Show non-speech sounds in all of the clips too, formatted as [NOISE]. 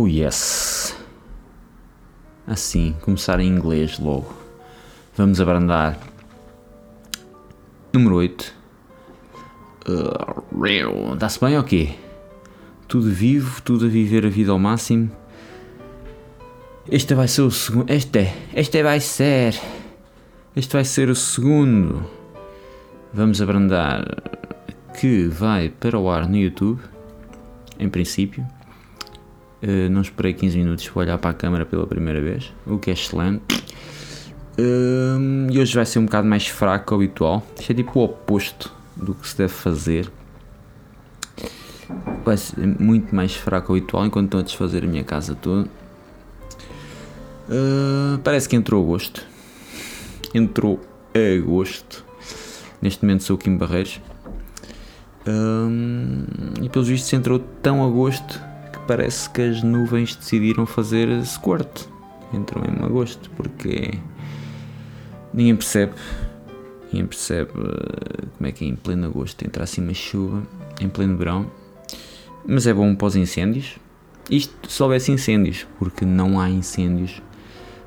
Oh yes. Assim, começar em inglês logo. Vamos abrandar. Número 8. Uh, Dá-se bem ou quê? Tudo vivo, tudo a viver a vida ao máximo. Este vai ser o segundo. Este, este vai ser. Este vai ser o segundo. Vamos abrandar. Que vai para o ar no YouTube. Em princípio. Uh, não esperei 15 minutos para olhar para a câmera pela primeira vez, o que é excelente. Uh, e hoje vai ser um bocado mais fraco habitual. Isto é tipo o oposto do que se deve fazer. Vai ser muito mais fraco habitual enquanto estou a desfazer a minha casa toda. Uh, parece que entrou agosto. Entrou agosto. Neste momento sou o Kim Barreiros. e pelos vistos entrou tão agosto parece que as nuvens decidiram fazer squirt. Entrou em agosto, porque ninguém percebe. Ninguém percebe eh, como é que é em pleno agosto entra assim uma chuva, em pleno verão. Mas é bom os incêndios. Isto se houvesse incêndios, porque não há incêndios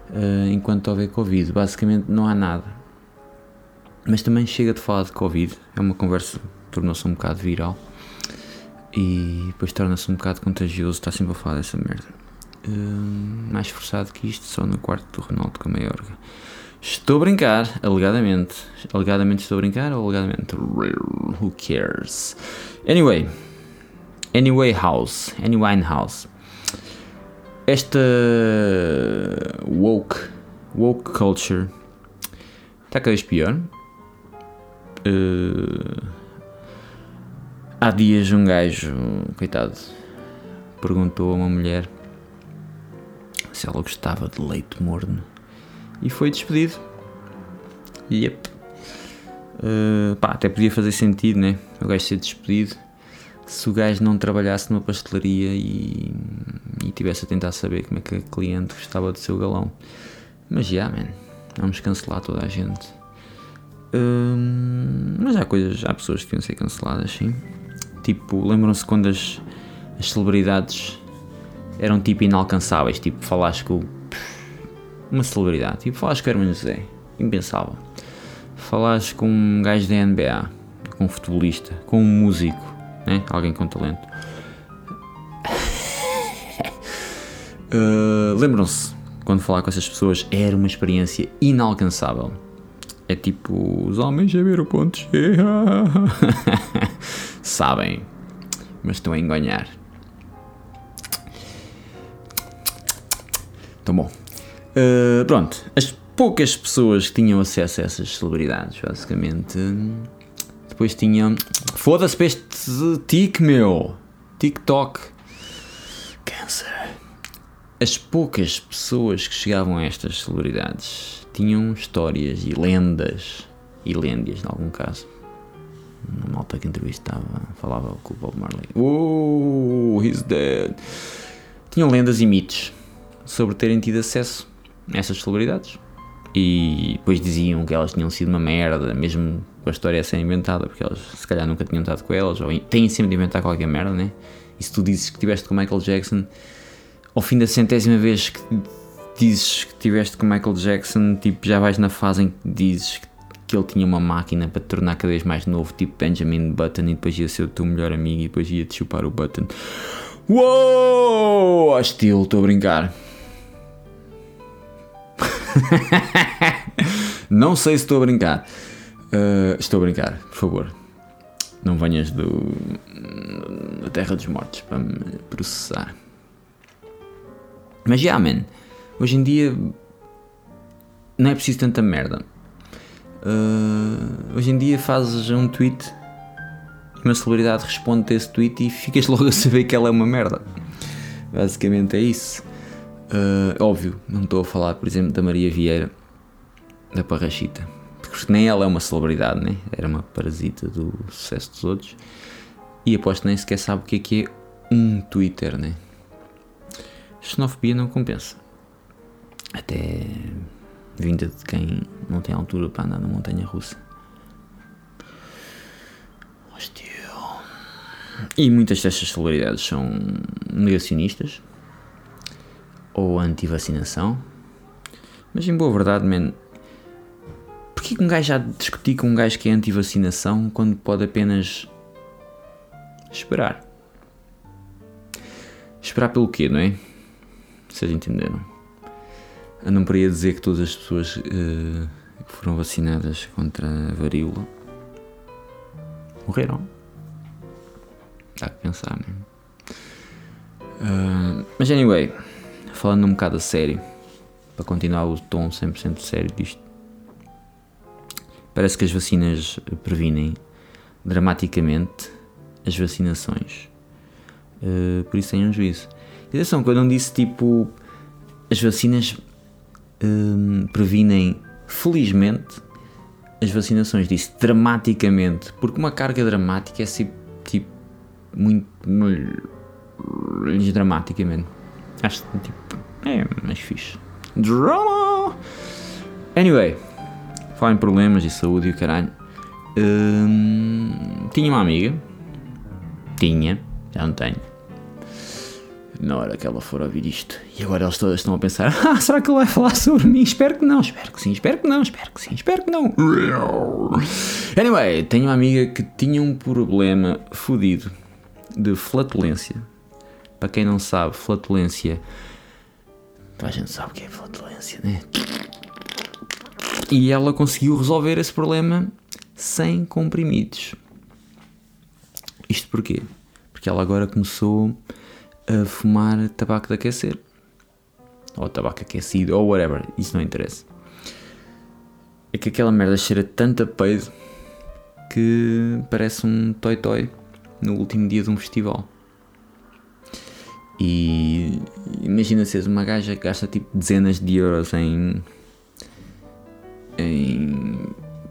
uh, enquanto houver Covid. Basicamente não há nada. Mas também chega de falar de Covid. É uma conversa que tornou-se um bocado viral e depois torna-se um bocado contagioso estar sempre a falar dessa merda. Uh, mais forçado que isto, só no quarto do Ronaldo com a Maiorga. Estou a brincar, alegadamente. Alegadamente estou a brincar ou alegadamente? Who cares? Anyway. Anyway House. Anyway House. Esta woke, woke culture está cada vez pior. Uh, Há dias um gajo, coitado, perguntou a uma mulher se ela gostava de leite morno e foi despedido. Yep. Uh, pá, até podia fazer sentido, né? O gajo ser despedido se o gajo não trabalhasse numa pastelaria e, e tivesse a tentar saber como é que a cliente gostava do seu galão. Mas já, yeah, man, vamos cancelar toda a gente. Uh, mas há coisas, há pessoas que deviam ser canceladas, sim. Tipo, lembram-se quando as, as celebridades eram tipo inalcançáveis, tipo, falaste com uma celebridade, tipo, falaste com o Hermano José, impensável. Falaste com um gajo da NBA, com um futebolista, com um músico, né? alguém com talento. uh, [LAUGHS] lembram-se quando falar com essas pessoas era uma experiência inalcançável. É tipo, os homens a ver o ponto G. [LAUGHS] Sabem, mas estão a enganhar. Então, bom. Uh, pronto, as poucas pessoas que tinham acesso a essas celebridades, basicamente, depois tinham. Foda-se para este tic, meu! TikTok. Câncer. As poucas pessoas que chegavam a estas celebridades tinham histórias e lendas, e lêndias, em algum caso, uma malta que entrevistava, falava com o Bob Marley. Oh, he's dead. Tinham lendas e mitos sobre terem tido acesso a essas celebridades. E depois diziam que elas tinham sido uma merda, mesmo com a história a ser inventada, porque elas se calhar nunca tinham estado com elas, ou têm sempre de inventar qualquer merda, né? E se tu dizes que estiveste com Michael Jackson, ao fim da centésima vez que dizes que estiveste com Michael Jackson, tipo, já vais na fase em que dizes que que ele tinha uma máquina para te tornar cada vez mais novo, tipo Benjamin Button, e depois ia ser o teu melhor amigo e depois ia te chupar o Button. Uou! Estilo, estou a brincar. [LAUGHS] Não sei se estou a brincar. Uh, estou a brincar, por favor. Não venhas do, da Terra dos Mortos para me processar. Mas já, yeah, man. Hoje em dia não é preciso tanta merda. Uh, hoje em dia fazes um tweet e uma celebridade responde a esse tweet e ficas [LAUGHS] logo a saber que ela é uma merda. Basicamente é isso. Uh, óbvio, não estou a falar, por exemplo, da Maria Vieira, da Parrachita, porque nem ela é uma celebridade, né? era uma parasita do sucesso dos outros. E aposto nem sequer sabe o que é que é um Twitter, né? Xenofobia não compensa. Até vinda de quem não tem altura para andar na montanha russa. Hostil. E muitas destas celebridades são negacionistas. ou anti-vacinação. Mas em boa verdade, man, porquê que um gajo já discutir com um gajo que é anti-vacinação quando pode apenas esperar? Esperar pelo quê, não é? Vocês entenderam? Andam por aí a dizer que todas as pessoas uh, que foram vacinadas contra a varíola morreram. Dá que pensar, não é? Uh, mas anyway, falando um bocado a sério, para continuar o tom 100% sério disto, parece que as vacinas previnem dramaticamente as vacinações. Uh, por isso tenham juízo. E atenção, quando eu não disse tipo as vacinas uh, previnem felizmente as vacinações, disse dramaticamente, porque uma carga dramática é tipo, tipo muito dramaticamente. Acho tipo. É mais fixe. Drama! Anyway, falar em problemas e saúde e o caralho. Hum, tinha uma amiga. Tinha, já não tenho. Na hora que ela for ouvir isto. E agora eles todos estão a pensar: [LAUGHS] ah, será que ele vai falar sobre mim? Espero que não, espero que sim, espero que não, espero que sim, espero que não. Anyway, tenho uma amiga que tinha um problema fodido de flatulência para quem não sabe, flatulência. A gente sabe o que é flatulência, né? E ela conseguiu resolver esse problema sem comprimidos. Isto porquê? Porque ela agora começou a fumar tabaco de aquecer. Ou tabaco aquecido, ou whatever. Isso não interessa. É que aquela merda cheira tanto a peido que parece um toy-toy no último dia de um festival. E imagina seres uma gaja que gasta tipo dezenas de euros em, em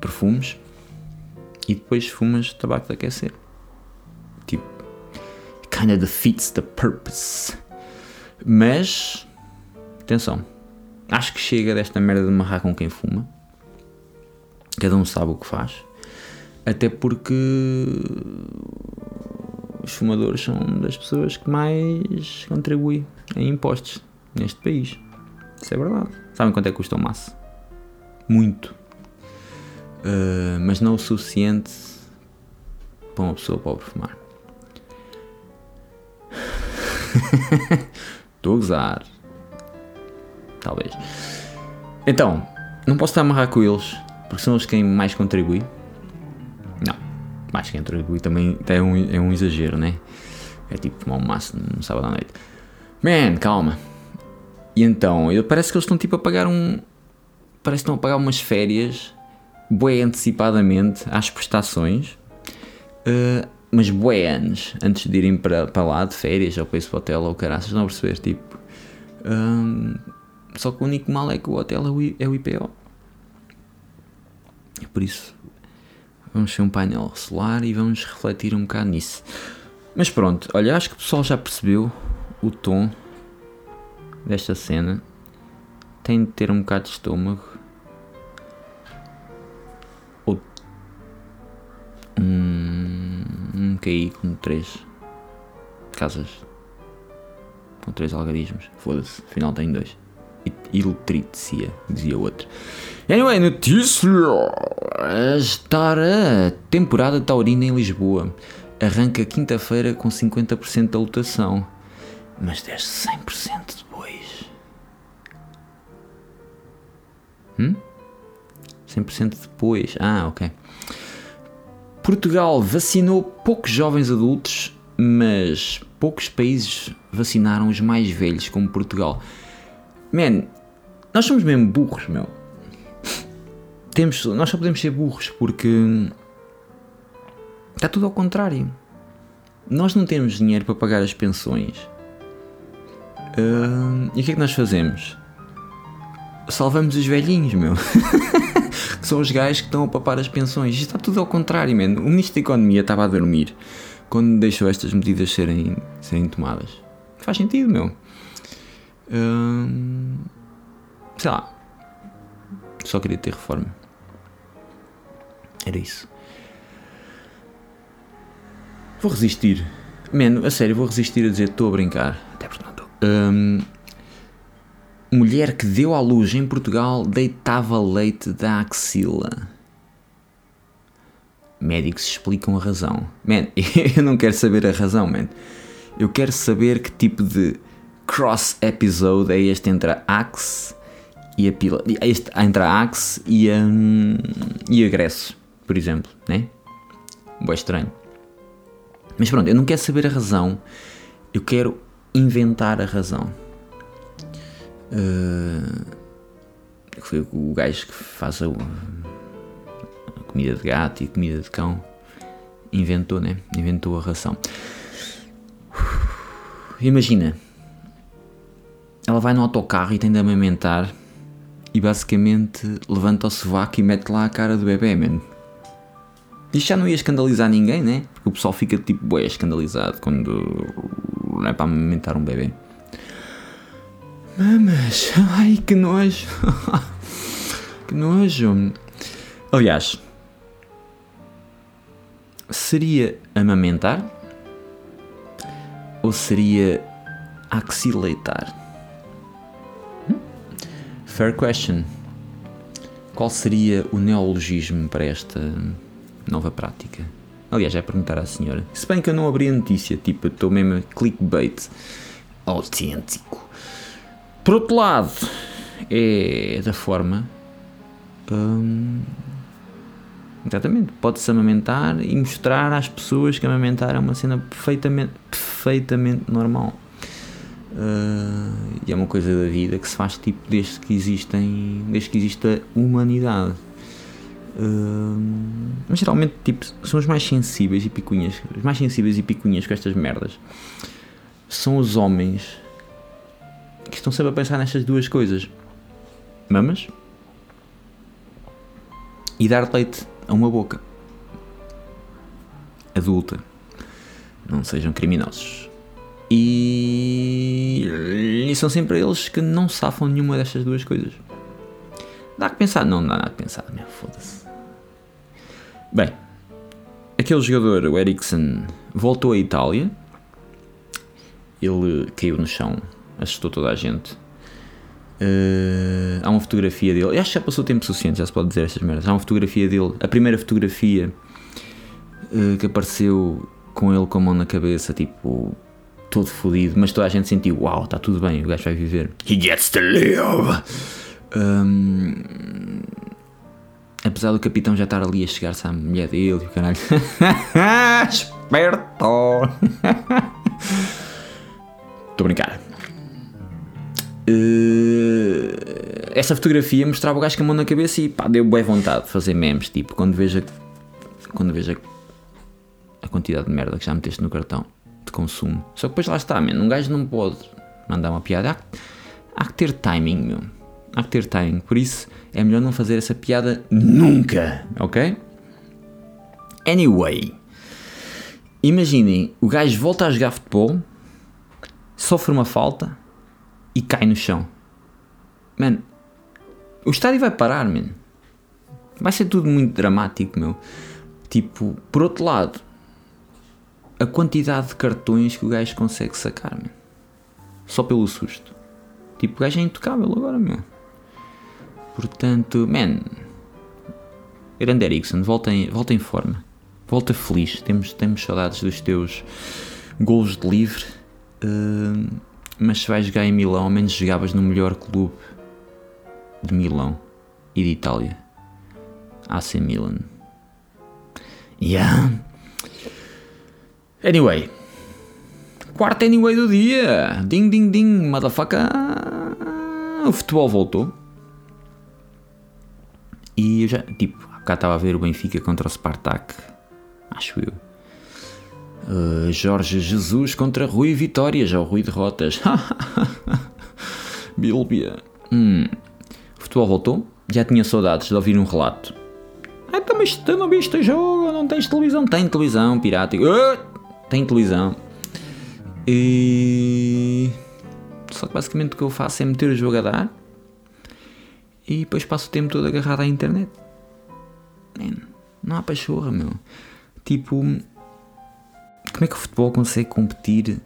perfumes e depois fumas tabaco de aquecer. Kinda defeats the purpose. Mas, atenção, acho que chega desta merda de marrar com quem fuma. Cada um sabe o que faz. Até porque os fumadores são das pessoas que mais contribuem em impostos neste país. Isso é verdade. Sabem quanto é que custa o maço? Muito. Uh, mas não o suficiente para uma pessoa pobre fumar. [LAUGHS] Estou a gozar. Talvez. Então, não posso estar a amarrar com eles, porque são os quem mais contribuem mais que contribui também é um, é um exagero, né? É tipo tomar um maço no sábado à noite. Man, calma. E então, parece que eles estão tipo a pagar um. Parece que estão a pagar umas férias, bué antecipadamente, às prestações, uh, mas bué anos, antes de irem para, para lá de férias, ou para esse hotel, ou caraças, não perceber, tipo. Um, só que o único mal é que o hotel é o, é o IPO. Por isso Vamos ser um painel solar e vamos refletir um bocado nisso. Mas pronto, olha, acho que o pessoal já percebeu o tom desta cena. Tem de ter um bocado de estômago. QI com três casas. Com três algarismos. Foda-se, afinal tem dois. Iltricia, dizia outro. Anyway, notícia! Estar a temporada taurina em Lisboa. Arranca quinta-feira com 50% da lotação. Mas desce 100% depois. Hum? 100% depois. Ah, ok. Portugal vacinou poucos jovens adultos, mas poucos países vacinaram os mais velhos, como Portugal. Man, nós somos mesmo burros, meu. Temos, nós só podemos ser burros porque está tudo ao contrário. Nós não temos dinheiro para pagar as pensões. Uh, e o que é que nós fazemos? Salvamos os velhinhos, meu. [LAUGHS] que são os gajos que estão a papar as pensões. Isto está tudo ao contrário, man. O Ministro da Economia estava a dormir quando deixou estas medidas serem, serem tomadas. Faz sentido, meu. Hum, sei lá. Só queria ter reforma. Era isso. Vou resistir. Mano, a sério, vou resistir a dizer estou a brincar. Até porque não estou. Um, mulher que deu à luz em Portugal deitava leite da axila. Médicos explicam a razão. Man, [LAUGHS] eu não quero saber a razão, man. Eu quero saber que tipo de cross episode é este entre a Axe e a pila. Este entre a Axe e a, e a por exemplo, né? Boa estranho. Mas pronto, eu não quero saber a razão. Eu quero inventar a razão. Uh, foi o gajo que faz a, a, comida de gato e comida de cão. Inventou, né? Inventou a ração. Imagina, ela vai no autocarro e tem de amamentar e basicamente levanta o sovaco e mete lá a cara do bebê, mano. Isto já não ia escandalizar ninguém, né? Porque o pessoal fica tipo bué escandalizado quando não é para amamentar um bebê. Mamas, [LAUGHS] ai que nojo. [LAUGHS] que nojo. Aliás, seria amamentar ou seria axileitar? Hum? Fair question. Qual seria o neologismo para esta nova prática? Aliás, é perguntar à senhora. Se bem que eu não abri a notícia, tipo, estou mesmo clickbait autêntico. Por outro lado, é da forma. Hum, exatamente, pode-se amamentar e mostrar às pessoas que amamentar é uma cena perfeitamente, perfeitamente normal. Uh, e é uma coisa da vida que se faz tipo desde que existem desde que existe a humanidade mas geralmente tipo, são os mais sensíveis e picunhas. Os mais sensíveis e picunhas com estas merdas são os homens que estão sempre a pensar nestas duas coisas: mamas e dar leite a uma boca adulta. Não sejam criminosos. E, e são sempre eles que não safam nenhuma destas duas coisas. Dá que pensar? Não, não dá nada a pensar, meu, foda-se. Bem, aquele jogador, o Ericsson, voltou à Itália. Ele caiu no chão, assustou toda a gente. Uh, há uma fotografia dele. Eu acho que já passou tempo suficiente, já se pode dizer estas merdas. Há uma fotografia dele, a primeira fotografia uh, que apareceu com ele com a mão na cabeça, tipo, todo fodido, mas toda a gente sentiu: Uau, está tudo bem, o gajo vai viver. He gets to live! Um, apesar do capitão já estar ali a chegar-se à mulher dele e o caralho. [LAUGHS] Esperto! [LAUGHS] Estou a brincar. Uh, essa fotografia mostrava o gajo com a mão na cabeça e pá, deu boa vontade de fazer memes. Tipo, quando veja, quando veja a quantidade de merda que já meteste no cartão de consumo. Só que depois lá está, man, um gajo não pode mandar uma piada. Há, há que ter timing, meu há que ter timing. Por isso é melhor não fazer essa piada nunca, ok? Anyway, imaginem, o gajo volta a jogar futebol, sofre uma falta e cai no chão. Man, o estádio vai parar, man. Vai ser tudo muito dramático, meu. Tipo, por outro lado, a quantidade de cartões que o gajo consegue sacar, man. Só pelo susto. Tipo, o gajo é intocável agora, meu. Portanto, man, grande Ericsson, volta em, volta em forma, volta feliz. Temos, temos saudades dos teus gols de livre. Uh, mas se vais jogar em Milão, ao menos jogavas no melhor clube de Milão e de Itália, AC Milan. Yeah. Anyway, quarto anyway do dia. Ding ding ding, motherfucker. O futebol voltou. E eu já, tipo, cá estava a ver o Benfica contra o Spartak, acho eu. Uh, Jorge Jesus contra Rui Vitória, já o Rui derrotas. [LAUGHS] Bilbia. Hum. O futebol voltou, já tinha saudades de ouvir um relato. Ah, então, mas tu não viste jogo, não tens televisão? Tem televisão, pirata. Uh, tem televisão. E. Só que basicamente o que eu faço é meter o jogo a dar e depois passo o tempo todo agarrado à internet. Man, não há pachorra, meu. Tipo, como é que o futebol consegue competir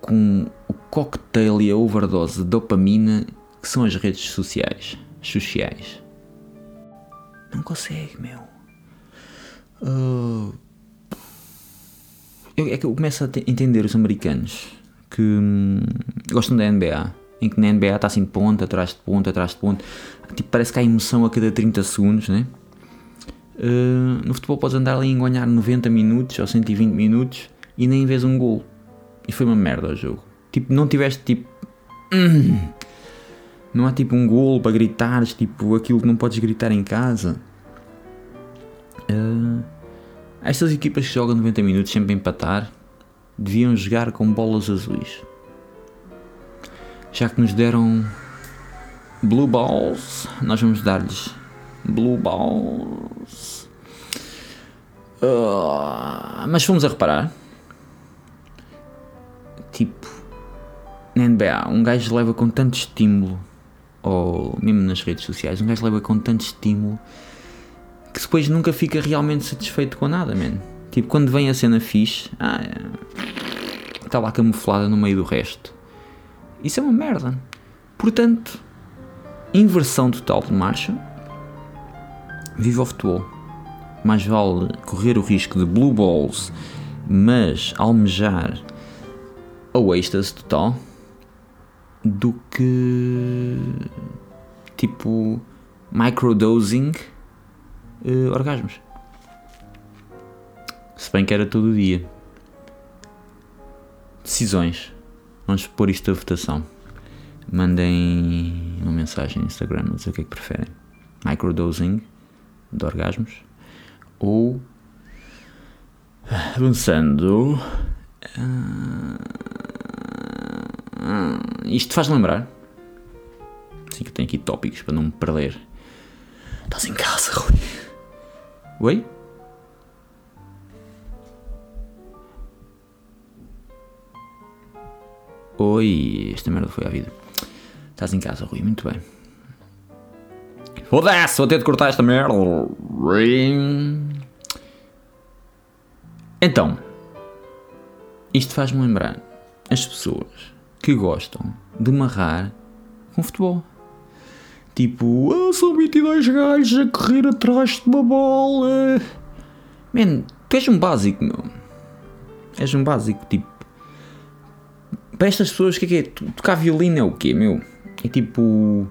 com o cocktail e a overdose de dopamina que são as redes sociais. Sociais. Não consegue, meu. Uh, é que eu começo a entender os americanos que hum, gostam da NBA, em que na NBA está assim ponto atrás de ponto, atrás de ponto. Tipo, parece que há emoção a cada 30 segundos, né? Uh, no futebol podes andar ali a ganhar 90 minutos ou 120 minutos e nem vês um gol. E foi uma merda o jogo. Tipo, não tiveste tipo. Hum, [CLEARS THROAT] não há tipo um gol para gritares, tipo aquilo que não podes gritar em casa. Uh, estas equipas que jogam 90 minutos sempre a empatar deviam jogar com bolas azuis. Já que nos deram blue balls, nós vamos dar-lhes blue balls. Uh, mas fomos a reparar, tipo, na NBA, um gajo leva com tanto estímulo, ou mesmo nas redes sociais, um gajo leva com tanto estímulo que depois nunca fica realmente satisfeito com nada, man. Tipo, quando vem a cena fixe, ah, está lá camuflada no meio do resto. Isso é uma merda. Portanto, inversão total de marcha. Viva o futebol. Mais vale correr o risco de blue balls, mas almejar o êxtase total, do que tipo microdosing uh, orgasmos. Se bem que era todo dia. Decisões. Vamos pôr isto a votação. Mandem uma mensagem no Instagram, não sei o que é que preferem. Microdosing de orgasmos ou avançando. Uh, isto faz lembrar. Sim, que eu tenho aqui tópicos para não me perder. Estás em casa, Rui. Oi? Oi, esta merda foi à vida. Estás em casa, Rui, muito bem. Foda-se, vou ter de cortar esta merda. Então, isto faz-me lembrar as pessoas que gostam de marrar com futebol. Tipo, ah, são 22 gajos a correr atrás de uma bola. Man, tu és um básico, meu. És um básico, tipo. Para estas pessoas, o que é que é? Tocar violino é o quê, meu? É tipo.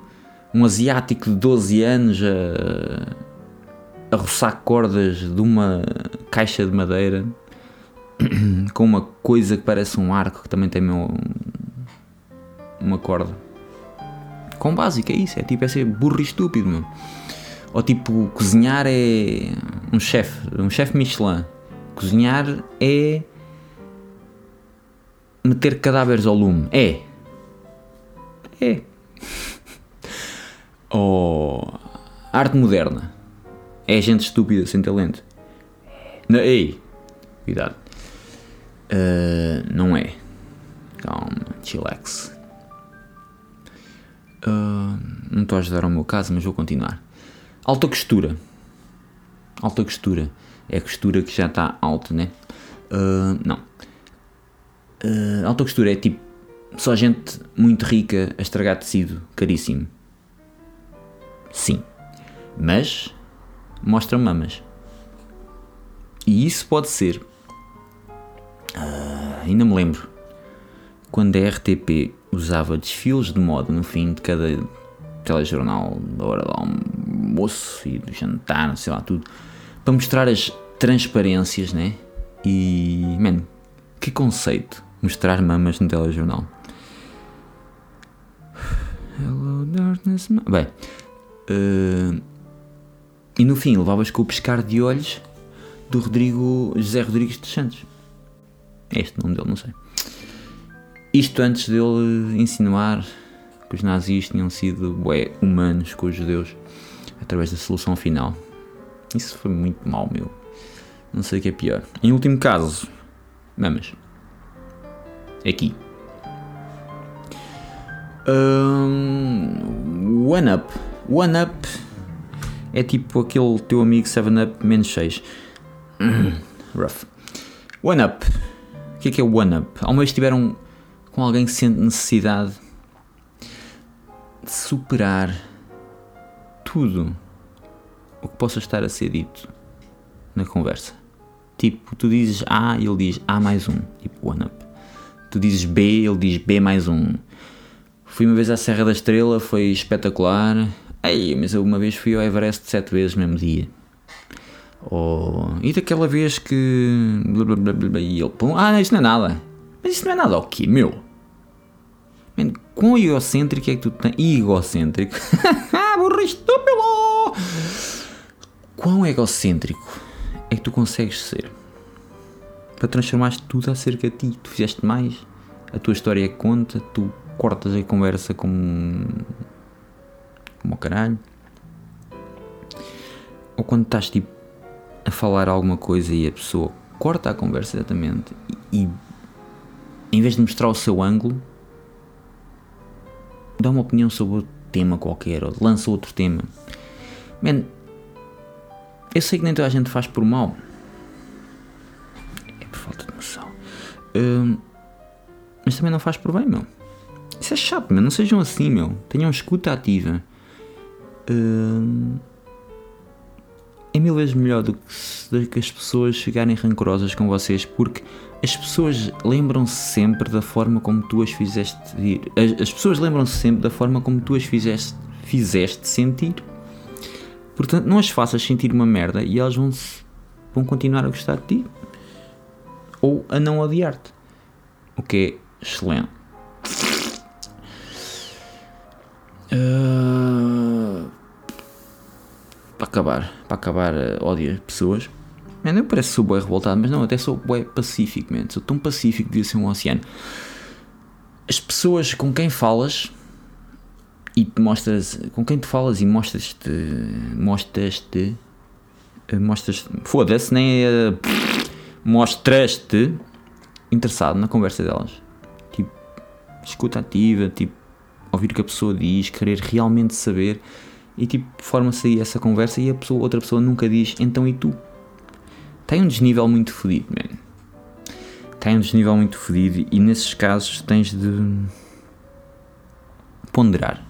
Um asiático de 12 anos a. a roçar cordas de uma caixa de madeira [CLEARS THROAT] com uma coisa que parece um arco que também tem meu, uma corda. Com básico, é isso. É tipo, é ser burro e estúpido, meu. Ou tipo, cozinhar é um chefe, um chefe Michelin. Cozinhar é meter cadáveres ao lume. É. É. Ou arte moderna. É gente estúpida, sem talento. Não, ei, cuidado. Uh, não é. Calma, chillax. Uh, não estou a ajudar ao meu caso, mas vou continuar. Alta costura. Alta costura. É a costura que já está alta, né? Uh, não. Uh, alta costura é tipo só gente muito rica a estragar tecido caríssimo. Sim. Mas mostra mamas. E isso pode ser. Uh, ainda me lembro. Quando a RTP usava desfiles de moda no fim de cada telejornal, da hora do almoço e do jantar, sei lá, tudo, para mostrar as transparências, né? E, man, que conceito mostrar mamas no telejornal. Hello, darkness. Bem, uh, e no fim levavas com o pescar de olhos do Rodrigo José Rodrigues dos Santos. É este o nome dele, não sei. Isto antes dele insinuar que os nazis tinham sido bué, humanos com os judeus através da solução final. Isso foi muito mal, meu. Não sei o que é pior. Em último caso, mamas. Aqui. Um, one Up. One Up é tipo aquele teu amigo 7-Up menos 6. [CLEARS THROAT] Rough. One Up. O que é que é One Up? Alguma vez tiveram com alguém que sente necessidade de superar tudo o que possa estar a ser dito na conversa. Tipo, tu dizes A e ele diz A mais um, tipo one up. Tu dizes B, ele diz B mais um. Fui uma vez à Serra da Estrela, foi espetacular. Ei, mas eu uma vez fui ao Everest sete vezes no mesmo dia. Oh, e daquela vez que. Blá, blá, blá, e ele, pum, ah, isto não é nada. Mas isto não é nada o quê, meu? Man, quão egocêntrico é que tu tens? Egocêntrico. [LAUGHS] Burro estúpido! Quão egocêntrico é que tu consegues ser? Para transformar tudo acerca de ti. Tu fizeste mais, a tua história é conta, tu cortas a conversa como. Como o caralho. Ou quando estás tipo a falar alguma coisa e a pessoa corta a conversa exatamente e, e em vez de mostrar o seu ângulo, dá uma opinião sobre outro tema qualquer ou lança outro tema. Man, eu sei que nem toda a gente faz por mal. É por falta de noção. Hum, mas também não faz por bem, meu. Isso é chato, meu. Não sejam assim, meu. Tenham escuta ativa. É mil vezes melhor do que, do que as pessoas ficarem rancorosas com vocês porque as pessoas lembram-se sempre da forma como tu as fizeste ir. As, as pessoas lembram-se sempre da forma como tu as fizeste, fizeste sentir. Portanto, não as faças sentir uma merda e elas vão, vão continuar a gostar de ti ou a não odiar-te. O que é excelente. Acabar, para acabar, ódio as pessoas. Mano, eu pareço que sou bem revoltado, mas não, até sou bem pacífico, man. Sou tão pacífico que devia ser um oceano. As pessoas com quem falas e mostras, com quem tu falas e mostras-te, mostras-te, eh, mostras foda-se, nem uh, mostras-te interessado na conversa delas. Tipo, escuta ativa, tipo, ouvir o que a pessoa diz, querer realmente saber e tipo, forma-se aí essa conversa e a pessoa, outra pessoa nunca diz, então e tu? Tem um desnível muito fodido, man. Tem um desnível muito fodido e nesses casos tens de ponderar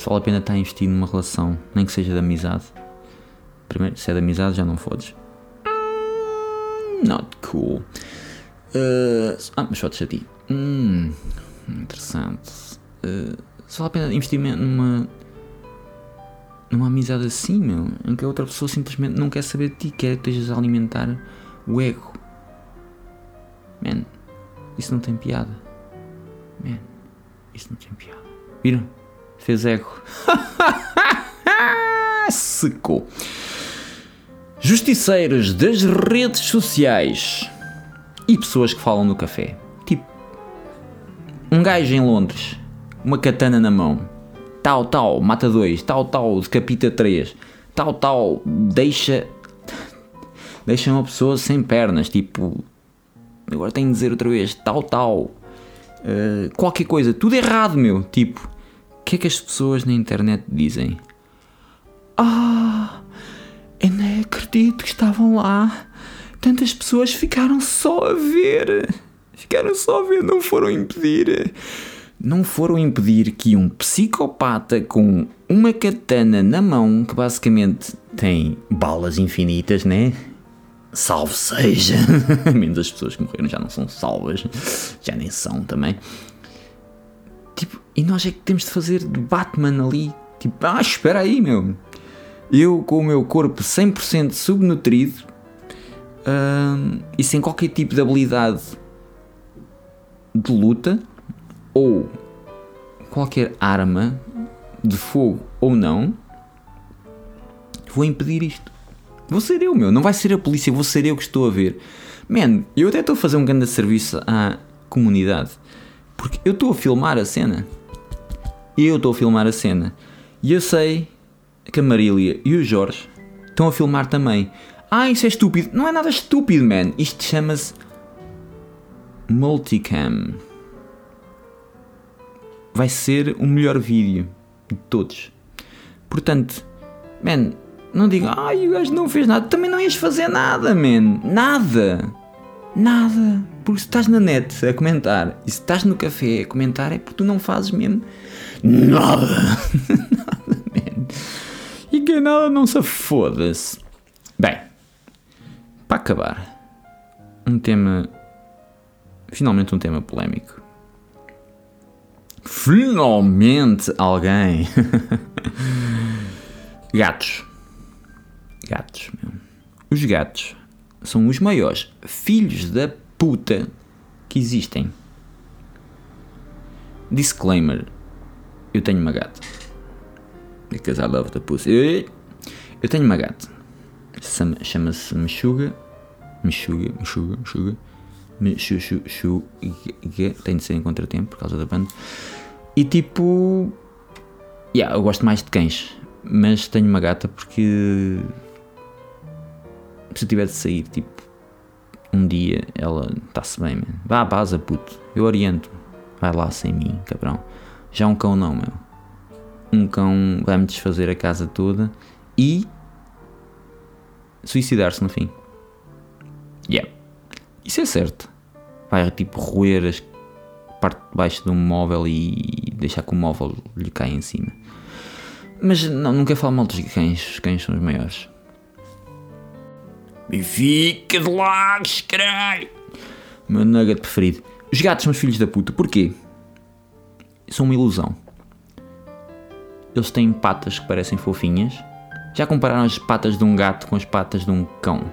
se vale a pena estar a investir numa relação, nem que seja de amizade. Primeiro, se é de amizade, já não fodes. Not cool. Uh, ah, mas fodes a ti. Hum, interessante. Uh, se vale a pena investir numa numa amizade assim, meu, em que a outra pessoa simplesmente não quer saber de ti, quer que estejas a alimentar o ego. Man, isso não tem piada. Man, isso não tem piada. Viram? Fez ego. [LAUGHS] Secou. Justiceiros das redes sociais e pessoas que falam no café. Tipo, um gajo em Londres, uma katana na mão tal, tal, mata dois, tal, tal, decapita três, tal, tal, deixa. deixa uma pessoa sem pernas, tipo. Agora tenho de dizer outra vez, tal, tal, uh, qualquer coisa, tudo errado, meu. Tipo, o que é que as pessoas na internet dizem? Ah, eu nem acredito que estavam lá. Tantas pessoas ficaram só a ver. Ficaram só a ver, não foram impedir não foram impedir que um psicopata com uma katana na mão, que basicamente tem balas infinitas, né? Salve seja! [LAUGHS] Menos as pessoas que morreram já não são salvas, já nem são também. Tipo, e nós é que temos de fazer de Batman ali. Tipo, ah, espera aí, meu. Eu com o meu corpo 100% subnutrido hum, e sem qualquer tipo de habilidade de luta, ou qualquer arma de fogo ou não, vou impedir isto. Vou ser eu, meu. Não vai ser a polícia, vou ser eu que estou a ver. Man, eu até estou a fazer um grande serviço à comunidade. Porque eu estou a filmar a cena. Eu estou a filmar a cena. E eu sei que a Marília e o Jorge estão a filmar também. Ah, isso é estúpido. Não é nada estúpido, man. Isto chama-se multicam vai ser o melhor vídeo de todos. Portanto, man, não diga, ai, o gajo não fez nada. Também não ias fazer nada, man. Nada. Nada. Porque se estás na net a comentar e se estás no café a comentar é porque tu não fazes mesmo nada. [LAUGHS] nada, man. E que nada não se foda-se. Bem, para acabar, um tema. Finalmente um tema polémico. Finalmente alguém. [LAUGHS] gatos. Gatos, meu. Os gatos são os maiores filhos da puta que existem. Disclaimer: Eu tenho uma gata. Because I love the pussy. Eu tenho uma gata. Chama-se Meshuga. Meshuga, Meshuga, Meshuga. Meshuga. Tem de ser em contratempo por causa da banda. E tipo. Yeah, eu gosto mais de cães. Mas tenho uma gata porque se eu tiver de sair, tipo, um dia ela está-se bem, man. Vá à base, puto. Eu oriento. Vai lá sem mim, cabrão. Já um cão não, meu. Um cão vai-me desfazer a casa toda e suicidar-se no fim. Yeah. Isso é certo. Vai tipo roer a parte de baixo de um móvel e deixar que o móvel lhe caia em cima. Mas não, nunca falo mal dos cães. Os cães são os maiores. Benfica de Lagos, caralho! Meu nugget preferido. Os gatos são os filhos da puta. Porquê? São uma ilusão. Eles têm patas que parecem fofinhas. Já compararam as patas de um gato com as patas de um cão?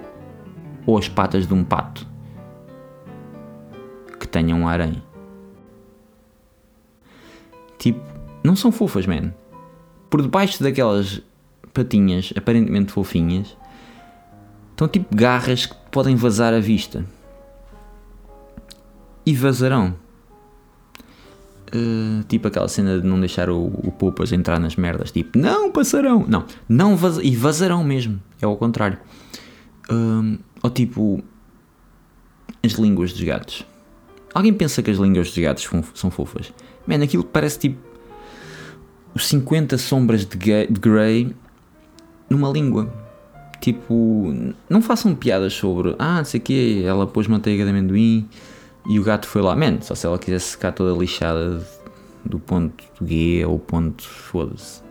Ou as patas de um pato? Que tenham um aranha. Tipo, não são fofas, man. Por debaixo daquelas patinhas aparentemente fofinhas Estão tipo garras que podem vazar a vista. E vazarão. Uh, tipo aquela cena de não deixar o, o entrar nas merdas. Tipo, não passarão. Não, não vaz e vazarão mesmo. É ao contrário. Uh, ou tipo, as línguas dos gatos. Alguém pensa que as línguas dos gatos são fofas? Man, aquilo parece tipo os 50 sombras de, de Grey numa língua. Tipo, não façam piadas sobre, ah, não sei o quê, ela pôs manteiga de amendoim e o gato foi lá. Man, só se ela quisesse ficar toda lixada do ponto G ou ponto foda-se.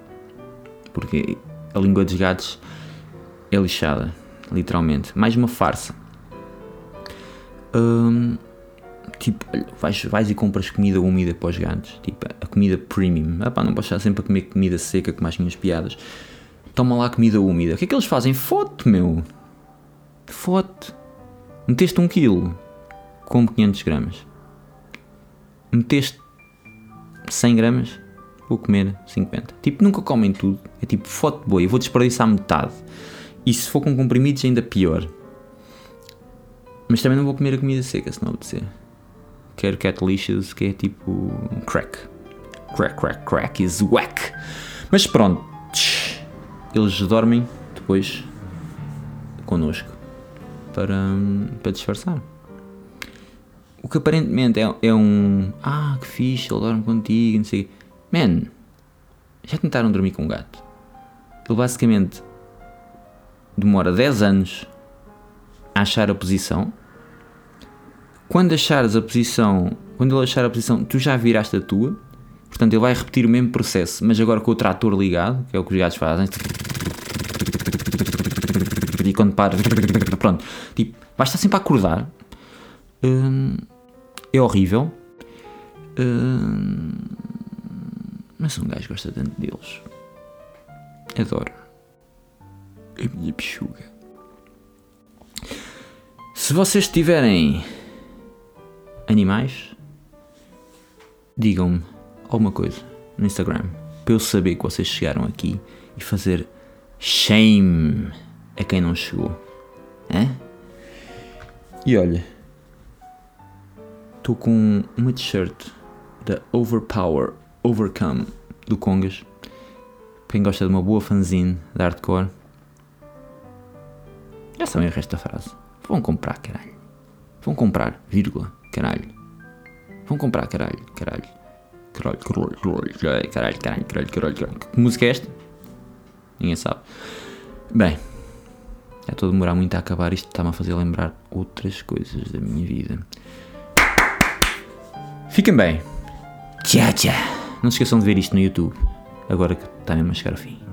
Porque a língua dos gatos é lixada, literalmente. Mais uma farsa. Hum, tipo, vais, vais e compras comida úmida para os gatos. Tipo, a comida premium. Ah, pá, não podes estar sempre a comer comida seca com mais minhas piadas toma lá comida úmida. O que é que eles fazem? Fote, meu. Fote. Meteste um quilo, como 500 gramas. Meteste 100 gramas, vou comer 50. Tipo, nunca comem tudo. É tipo, fote boi, eu vou desperdiçar metade. E se for com comprimidos, ainda pior. Mas também não vou comer a comida seca, se não obedecer. Quero cat lixos, que é tipo crack. Crack, crack, crack is whack. Mas pronto eles dormem depois connosco para, para disfarçar. O que aparentemente é, é um ah, que fixe, ele dorme contigo, não sei. Man, já tentaram dormir com um gato? Ele basicamente demora 10 anos a achar a posição. Quando achares a posição, quando ele achar a posição, tu já viraste a tua. Portanto, ele vai repetir o mesmo processo, mas agora com o trator ligado, que é o que os gatos fazem e quando para, pronto, tipo, vais estar sempre a acordar. Hum, é horrível. Hum, mas um gajo gosta tanto deles. Adoro. A minha pichuga. Se vocês tiverem animais, digam-me alguma coisa no Instagram para eu saber que vocês chegaram aqui e fazer shame a quem não chegou. É? E olha, estou com uma t-shirt da Overpower Overcome do Congas. Quem gosta de uma boa fanzine de hardcore, já sabem o resto da frase. Vão comprar, caralho. Vão comprar, vírgula, caralho. Vão comprar, caralho, caralho. Caralho, caralho, caralho, caralho, caralho, caralho, caralho. Que música é esta? Ninguém sabe. Bem, Já estou a demorar muito a acabar. Isto está-me a fazer lembrar outras coisas da minha vida. Fiquem bem. Tchau, tchau. Não se esqueçam de ver isto no YouTube. Agora que está mesmo a chegar ao fim.